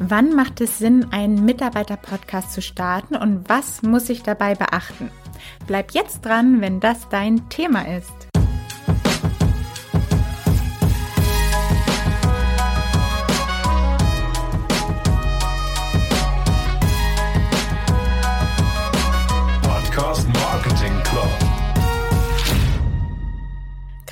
Wann macht es Sinn, einen Mitarbeiter-Podcast zu starten und was muss ich dabei beachten? Bleib jetzt dran, wenn das dein Thema ist.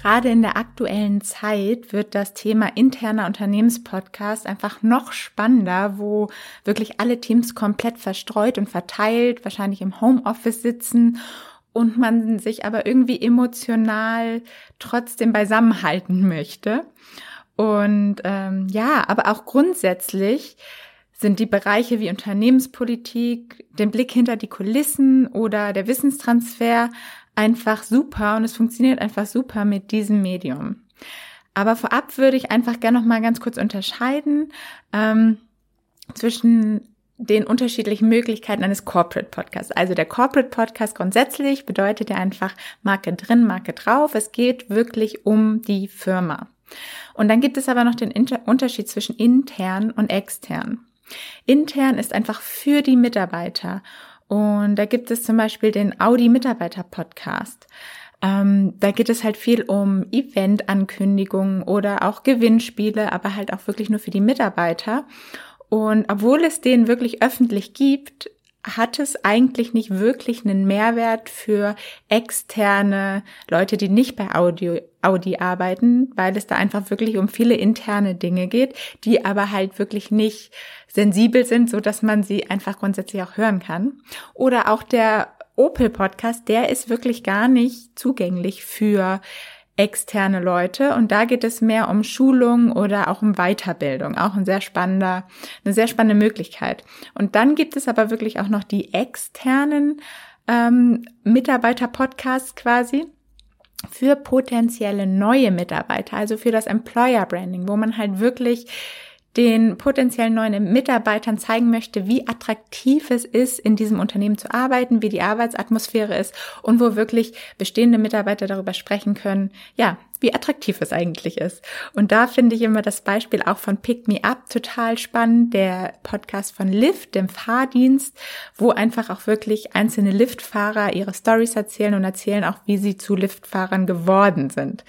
Gerade in der aktuellen Zeit wird das Thema interner Unternehmenspodcast einfach noch spannender, wo wirklich alle Teams komplett verstreut und verteilt, wahrscheinlich im Homeoffice sitzen und man sich aber irgendwie emotional trotzdem beisammenhalten möchte. Und ähm, ja, aber auch grundsätzlich sind die Bereiche wie Unternehmenspolitik, den Blick hinter die Kulissen oder der Wissenstransfer einfach super und es funktioniert einfach super mit diesem Medium. Aber vorab würde ich einfach gerne noch mal ganz kurz unterscheiden ähm, zwischen den unterschiedlichen Möglichkeiten eines Corporate Podcasts. Also der Corporate Podcast grundsätzlich bedeutet ja einfach Marke drin, Marke drauf. Es geht wirklich um die Firma. Und dann gibt es aber noch den Inter Unterschied zwischen intern und extern. Intern ist einfach für die Mitarbeiter und da gibt es zum Beispiel den Audi Mitarbeiter Podcast. Ähm, da geht es halt viel um Event-Ankündigungen oder auch Gewinnspiele, aber halt auch wirklich nur für die Mitarbeiter. Und obwohl es den wirklich öffentlich gibt, hat es eigentlich nicht wirklich einen Mehrwert für externe Leute, die nicht bei Audio, Audi arbeiten, weil es da einfach wirklich um viele interne Dinge geht, die aber halt wirklich nicht sensibel sind, so dass man sie einfach grundsätzlich auch hören kann. Oder auch der Opel Podcast, der ist wirklich gar nicht zugänglich für externe Leute und da geht es mehr um Schulung oder auch um Weiterbildung, auch ein sehr spannender, eine sehr spannende Möglichkeit. Und dann gibt es aber wirklich auch noch die externen ähm, Mitarbeiter-Podcasts quasi für potenzielle neue Mitarbeiter, also für das Employer Branding, wo man halt wirklich den potenziellen neuen Mitarbeitern zeigen möchte, wie attraktiv es ist, in diesem Unternehmen zu arbeiten, wie die Arbeitsatmosphäre ist und wo wirklich bestehende Mitarbeiter darüber sprechen können, ja, wie attraktiv es eigentlich ist. Und da finde ich immer das Beispiel auch von Pick Me Up total spannend, der Podcast von Lyft, dem Fahrdienst, wo einfach auch wirklich einzelne Liftfahrer ihre Stories erzählen und erzählen auch, wie sie zu Liftfahrern geworden sind.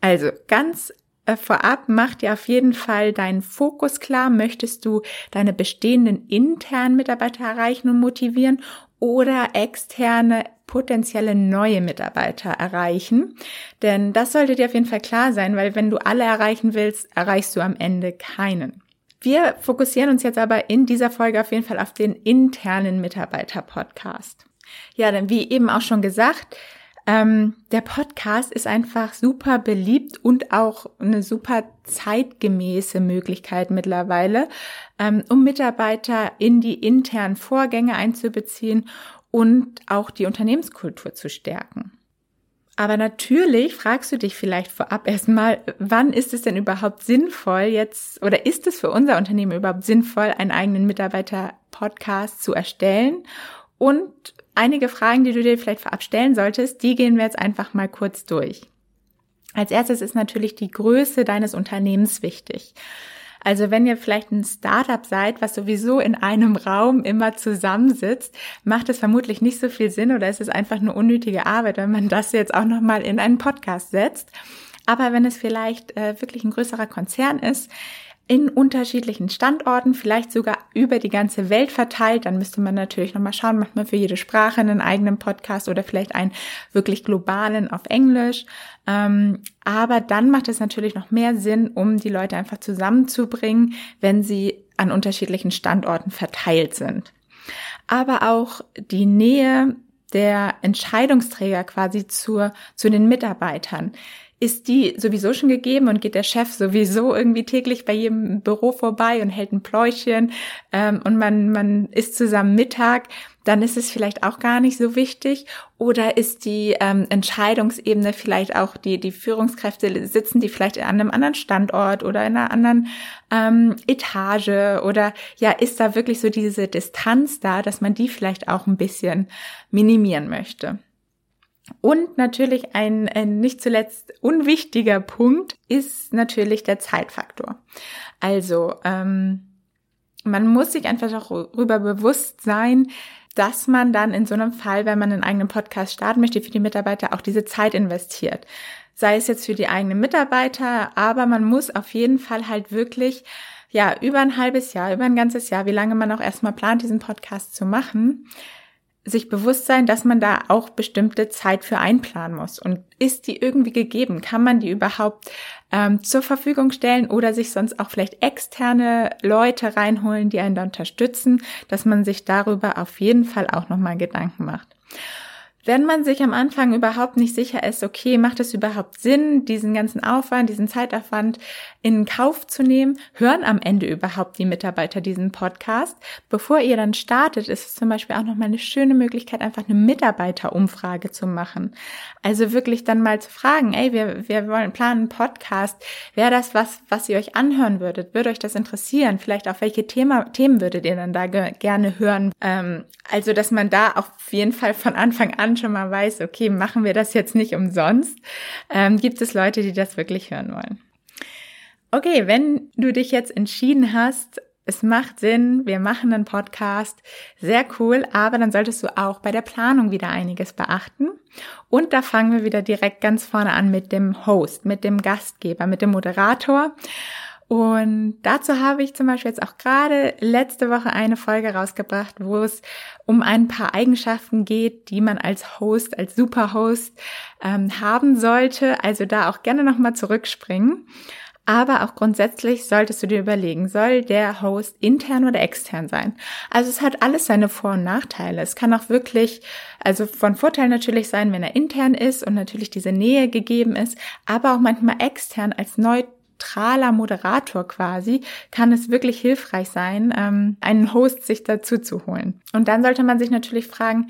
Also ganz vorab mach dir auf jeden Fall deinen Fokus klar. Möchtest du deine bestehenden internen Mitarbeiter erreichen und motivieren oder externe potenzielle neue Mitarbeiter erreichen? Denn das sollte dir auf jeden Fall klar sein, weil wenn du alle erreichen willst, erreichst du am Ende keinen. Wir fokussieren uns jetzt aber in dieser Folge auf jeden Fall auf den internen Mitarbeiter-Podcast. Ja, denn wie eben auch schon gesagt, ähm, der Podcast ist einfach super beliebt und auch eine super zeitgemäße Möglichkeit mittlerweile, ähm, um Mitarbeiter in die internen Vorgänge einzubeziehen und auch die Unternehmenskultur zu stärken. Aber natürlich fragst du dich vielleicht vorab erstmal, wann ist es denn überhaupt sinnvoll jetzt oder ist es für unser Unternehmen überhaupt sinnvoll, einen eigenen Mitarbeiter-Podcast zu erstellen? Und einige Fragen, die du dir vielleicht vorab stellen solltest, die gehen wir jetzt einfach mal kurz durch. Als erstes ist natürlich die Größe deines Unternehmens wichtig. Also wenn ihr vielleicht ein Startup seid, was sowieso in einem Raum immer zusammensitzt, macht es vermutlich nicht so viel Sinn oder ist es einfach nur unnötige Arbeit, wenn man das jetzt auch nochmal in einen Podcast setzt. Aber wenn es vielleicht äh, wirklich ein größerer Konzern ist, in unterschiedlichen Standorten, vielleicht sogar über die ganze Welt verteilt. Dann müsste man natürlich nochmal schauen, macht man für jede Sprache einen eigenen Podcast oder vielleicht einen wirklich globalen auf Englisch. Ähm, aber dann macht es natürlich noch mehr Sinn, um die Leute einfach zusammenzubringen, wenn sie an unterschiedlichen Standorten verteilt sind. Aber auch die Nähe der Entscheidungsträger quasi zur, zu den Mitarbeitern ist die sowieso schon gegeben und geht der Chef sowieso irgendwie täglich bei jedem Büro vorbei und hält ein Pläuchchen ähm, und man, man isst zusammen Mittag, dann ist es vielleicht auch gar nicht so wichtig. Oder ist die ähm, Entscheidungsebene vielleicht auch die, die Führungskräfte sitzen, die vielleicht an einem anderen Standort oder in einer anderen ähm, Etage oder ja, ist da wirklich so diese Distanz da, dass man die vielleicht auch ein bisschen minimieren möchte. Und natürlich ein, ein nicht zuletzt unwichtiger Punkt ist natürlich der Zeitfaktor. Also ähm, man muss sich einfach darüber bewusst sein, dass man dann in so einem Fall, wenn man einen eigenen Podcast starten möchte, für die Mitarbeiter auch diese Zeit investiert. Sei es jetzt für die eigenen Mitarbeiter, aber man muss auf jeden Fall halt wirklich, ja, über ein halbes Jahr, über ein ganzes Jahr, wie lange man auch erstmal plant, diesen Podcast zu machen, sich bewusst sein, dass man da auch bestimmte Zeit für einplanen muss. Und ist die irgendwie gegeben? Kann man die überhaupt ähm, zur Verfügung stellen oder sich sonst auch vielleicht externe Leute reinholen, die einen da unterstützen, dass man sich darüber auf jeden Fall auch nochmal Gedanken macht. Wenn man sich am Anfang überhaupt nicht sicher ist, okay, macht es überhaupt Sinn, diesen ganzen Aufwand, diesen Zeitaufwand in Kauf zu nehmen, hören am Ende überhaupt die Mitarbeiter diesen Podcast? Bevor ihr dann startet, ist es zum Beispiel auch nochmal eine schöne Möglichkeit, einfach eine Mitarbeiterumfrage zu machen. Also wirklich dann mal zu fragen, ey, wir, wir wollen planen einen Podcast. Wäre das was, was ihr euch anhören würdet? Würde euch das interessieren? Vielleicht auch welche Thema, Themen würdet ihr dann da ge gerne hören? Ähm, also, dass man da auf jeden Fall von Anfang an schon mal weiß, okay, machen wir das jetzt nicht umsonst, ähm, gibt es Leute, die das wirklich hören wollen. Okay, wenn du dich jetzt entschieden hast, es macht Sinn, wir machen einen Podcast, sehr cool, aber dann solltest du auch bei der Planung wieder einiges beachten. Und da fangen wir wieder direkt ganz vorne an mit dem Host, mit dem Gastgeber, mit dem Moderator. Und dazu habe ich zum Beispiel jetzt auch gerade letzte Woche eine Folge rausgebracht, wo es um ein paar Eigenschaften geht, die man als Host, als Superhost ähm, haben sollte. Also da auch gerne nochmal zurückspringen. Aber auch grundsätzlich solltest du dir überlegen, soll der Host intern oder extern sein? Also es hat alles seine Vor- und Nachteile. Es kann auch wirklich, also von Vorteil natürlich sein, wenn er intern ist und natürlich diese Nähe gegeben ist, aber auch manchmal extern als neu neutraler Moderator quasi, kann es wirklich hilfreich sein, ähm, einen Host sich dazu zu holen. Und dann sollte man sich natürlich fragen,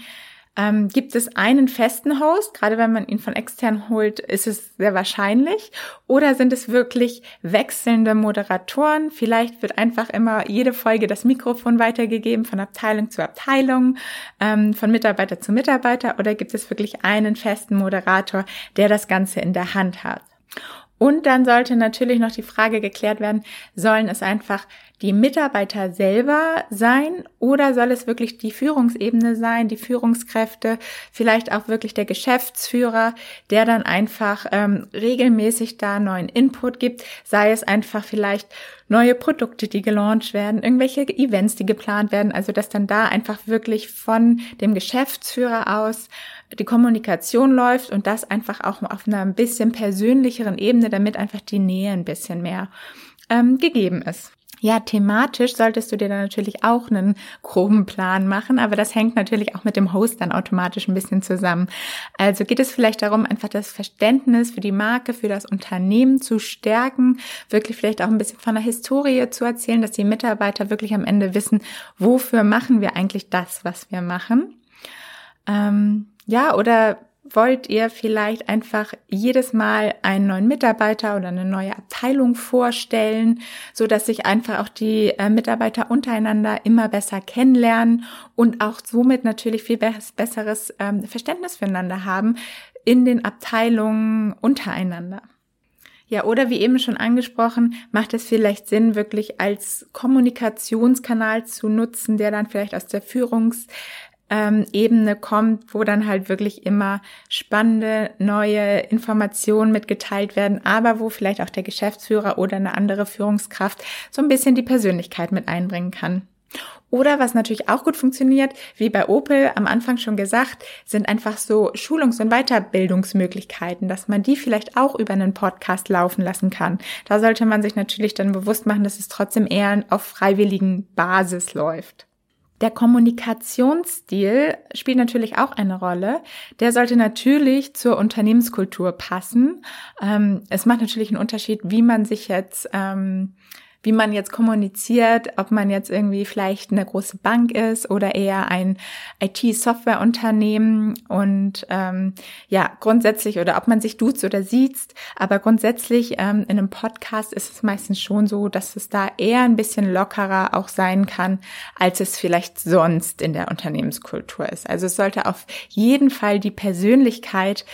ähm, gibt es einen festen Host? Gerade wenn man ihn von extern holt, ist es sehr wahrscheinlich. Oder sind es wirklich wechselnde Moderatoren? Vielleicht wird einfach immer jede Folge das Mikrofon weitergegeben von Abteilung zu Abteilung, ähm, von Mitarbeiter zu Mitarbeiter. Oder gibt es wirklich einen festen Moderator, der das Ganze in der Hand hat? Und dann sollte natürlich noch die Frage geklärt werden, sollen es einfach die Mitarbeiter selber sein oder soll es wirklich die Führungsebene sein, die Führungskräfte, vielleicht auch wirklich der Geschäftsführer, der dann einfach ähm, regelmäßig da neuen Input gibt, sei es einfach vielleicht neue Produkte, die gelauncht werden, irgendwelche Events, die geplant werden, also dass dann da einfach wirklich von dem Geschäftsführer aus die Kommunikation läuft und das einfach auch auf einer ein bisschen persönlicheren Ebene, damit einfach die Nähe ein bisschen mehr ähm, gegeben ist. Ja, thematisch solltest du dir dann natürlich auch einen groben Plan machen, aber das hängt natürlich auch mit dem Host dann automatisch ein bisschen zusammen. Also geht es vielleicht darum, einfach das Verständnis für die Marke, für das Unternehmen zu stärken, wirklich vielleicht auch ein bisschen von der Historie zu erzählen, dass die Mitarbeiter wirklich am Ende wissen, wofür machen wir eigentlich das, was wir machen. Ähm, ja, oder wollt ihr vielleicht einfach jedes Mal einen neuen Mitarbeiter oder eine neue Abteilung vorstellen, so dass sich einfach auch die äh, Mitarbeiter untereinander immer besser kennenlernen und auch somit natürlich viel besseres ähm, Verständnis füreinander haben in den Abteilungen untereinander. Ja, oder wie eben schon angesprochen, macht es vielleicht Sinn, wirklich als Kommunikationskanal zu nutzen, der dann vielleicht aus der Führungs ähm, Ebene kommt, wo dann halt wirklich immer spannende neue Informationen mitgeteilt werden, aber wo vielleicht auch der Geschäftsführer oder eine andere Führungskraft so ein bisschen die Persönlichkeit mit einbringen kann. Oder was natürlich auch gut funktioniert, wie bei Opel am Anfang schon gesagt, sind einfach so Schulungs- und Weiterbildungsmöglichkeiten, dass man die vielleicht auch über einen Podcast laufen lassen kann. Da sollte man sich natürlich dann bewusst machen, dass es trotzdem eher auf freiwilligen Basis läuft. Der Kommunikationsstil spielt natürlich auch eine Rolle. Der sollte natürlich zur Unternehmenskultur passen. Ähm, es macht natürlich einen Unterschied, wie man sich jetzt ähm, wie man jetzt kommuniziert, ob man jetzt irgendwie vielleicht eine große Bank ist oder eher ein IT-Software-Unternehmen und ähm, ja, grundsätzlich oder ob man sich duzt oder sieht, aber grundsätzlich ähm, in einem Podcast ist es meistens schon so, dass es da eher ein bisschen lockerer auch sein kann, als es vielleicht sonst in der Unternehmenskultur ist. Also es sollte auf jeden Fall die Persönlichkeit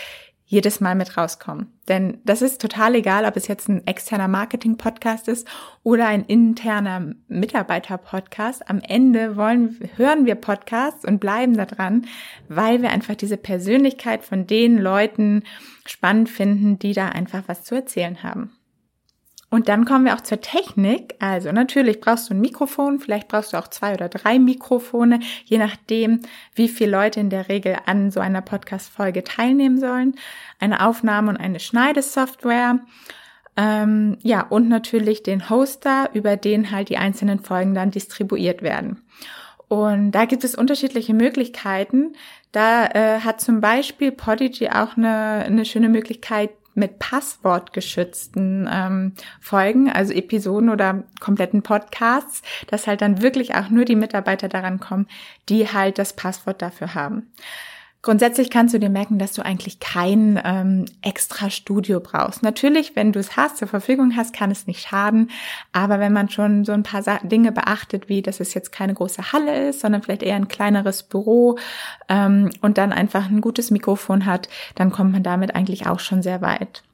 jedes Mal mit rauskommen. Denn das ist total egal, ob es jetzt ein externer Marketing-Podcast ist oder ein interner Mitarbeiter-Podcast. Am Ende wollen, hören wir Podcasts und bleiben da dran, weil wir einfach diese Persönlichkeit von den Leuten spannend finden, die da einfach was zu erzählen haben. Und dann kommen wir auch zur Technik. Also natürlich brauchst du ein Mikrofon, vielleicht brauchst du auch zwei oder drei Mikrofone, je nachdem, wie viele Leute in der Regel an so einer Podcast-Folge teilnehmen sollen. Eine Aufnahme und eine Schneidesoftware. Ähm, ja, und natürlich den Hoster, über den halt die einzelnen Folgen dann distribuiert werden. Und da gibt es unterschiedliche Möglichkeiten. Da äh, hat zum Beispiel Podigy auch eine, eine schöne Möglichkeit, mit passwortgeschützten ähm, Folgen, also Episoden oder kompletten Podcasts, dass halt dann wirklich auch nur die Mitarbeiter daran kommen, die halt das Passwort dafür haben. Grundsätzlich kannst du dir merken, dass du eigentlich kein ähm, extra Studio brauchst. Natürlich, wenn du es hast, zur Verfügung hast, kann es nicht schaden. Aber wenn man schon so ein paar Dinge beachtet, wie dass es jetzt keine große Halle ist, sondern vielleicht eher ein kleineres Büro ähm, und dann einfach ein gutes Mikrofon hat, dann kommt man damit eigentlich auch schon sehr weit.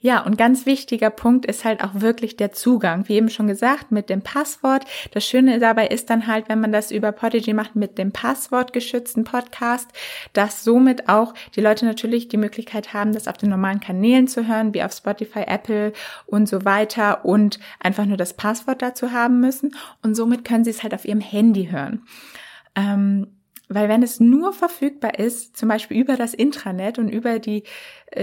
Ja, und ganz wichtiger Punkt ist halt auch wirklich der Zugang. Wie eben schon gesagt, mit dem Passwort. Das Schöne dabei ist dann halt, wenn man das über Podigy macht mit dem passwortgeschützten Podcast, dass somit auch die Leute natürlich die Möglichkeit haben, das auf den normalen Kanälen zu hören, wie auf Spotify, Apple und so weiter und einfach nur das Passwort dazu haben müssen. Und somit können sie es halt auf ihrem Handy hören. Ähm, weil wenn es nur verfügbar ist, zum Beispiel über das Intranet und über die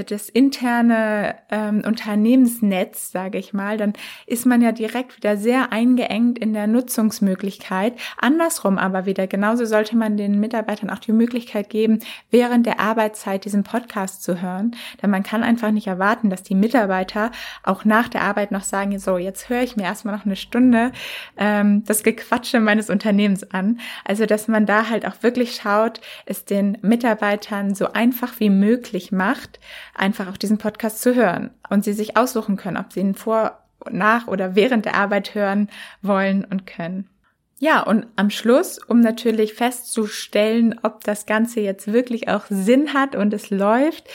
das interne ähm, Unternehmensnetz, sage ich mal, dann ist man ja direkt wieder sehr eingeengt in der Nutzungsmöglichkeit. Andersrum aber wieder, genauso sollte man den Mitarbeitern auch die Möglichkeit geben, während der Arbeitszeit diesen Podcast zu hören. Denn man kann einfach nicht erwarten, dass die Mitarbeiter auch nach der Arbeit noch sagen, so, jetzt höre ich mir erstmal noch eine Stunde ähm, das Gequatsche meines Unternehmens an. Also, dass man da halt auch wirklich schaut, es den Mitarbeitern so einfach wie möglich macht, einfach auch diesen Podcast zu hören und sie sich aussuchen können, ob sie ihn vor, nach oder während der Arbeit hören wollen und können. Ja, und am Schluss, um natürlich festzustellen, ob das Ganze jetzt wirklich auch Sinn hat und es läuft,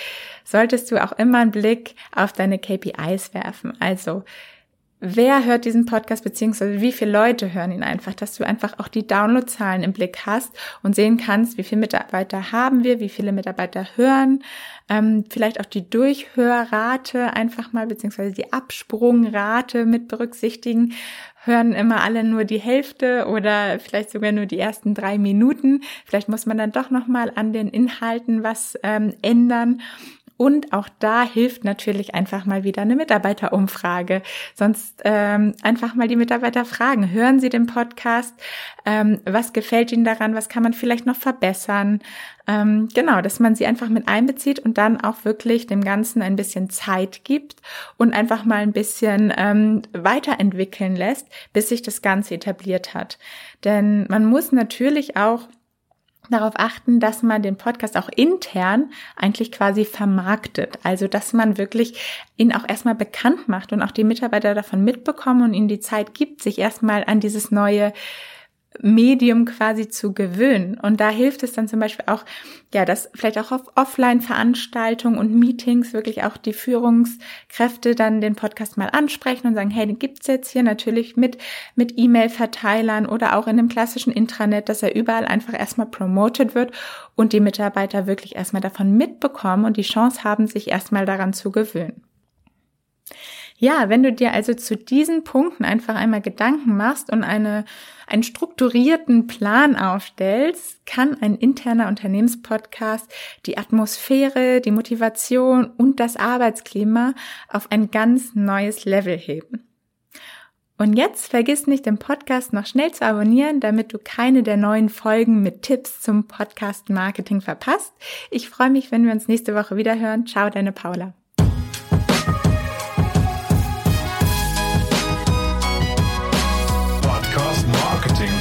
solltest du auch immer einen Blick auf deine KPIs werfen. Also, wer hört diesen Podcast, beziehungsweise wie viele Leute hören ihn einfach, dass du einfach auch die Downloadzahlen im Blick hast und sehen kannst, wie viele Mitarbeiter haben wir, wie viele Mitarbeiter hören, ähm, vielleicht auch die Durchhörrate einfach mal, beziehungsweise die Absprungrate mit berücksichtigen. Hören immer alle nur die Hälfte oder vielleicht sogar nur die ersten drei Minuten. Vielleicht muss man dann doch nochmal an den Inhalten was ähm, ändern. Und auch da hilft natürlich einfach mal wieder eine Mitarbeiterumfrage. Sonst ähm, einfach mal die Mitarbeiter fragen, hören Sie den Podcast? Ähm, was gefällt Ihnen daran? Was kann man vielleicht noch verbessern? Ähm, genau, dass man sie einfach mit einbezieht und dann auch wirklich dem Ganzen ein bisschen Zeit gibt und einfach mal ein bisschen ähm, weiterentwickeln lässt, bis sich das Ganze etabliert hat. Denn man muss natürlich auch darauf achten, dass man den Podcast auch intern eigentlich quasi vermarktet. Also, dass man wirklich ihn auch erstmal bekannt macht und auch die Mitarbeiter davon mitbekommen und ihnen die Zeit gibt, sich erstmal an dieses neue Medium quasi zu gewöhnen. Und da hilft es dann zum Beispiel auch, ja, dass vielleicht auch auf Offline-Veranstaltungen und Meetings wirklich auch die Führungskräfte dann den Podcast mal ansprechen und sagen, hey, den gibt's jetzt hier natürlich mit, mit E-Mail-Verteilern oder auch in dem klassischen Intranet, dass er überall einfach erstmal promoted wird und die Mitarbeiter wirklich erstmal davon mitbekommen und die Chance haben, sich erstmal daran zu gewöhnen. Ja, wenn du dir also zu diesen Punkten einfach einmal Gedanken machst und eine, einen strukturierten Plan aufstellst, kann ein interner Unternehmenspodcast die Atmosphäre, die Motivation und das Arbeitsklima auf ein ganz neues Level heben. Und jetzt vergiss nicht, den Podcast noch schnell zu abonnieren, damit du keine der neuen Folgen mit Tipps zum Podcast Marketing verpasst. Ich freue mich, wenn wir uns nächste Woche wieder hören. Ciao, deine Paula.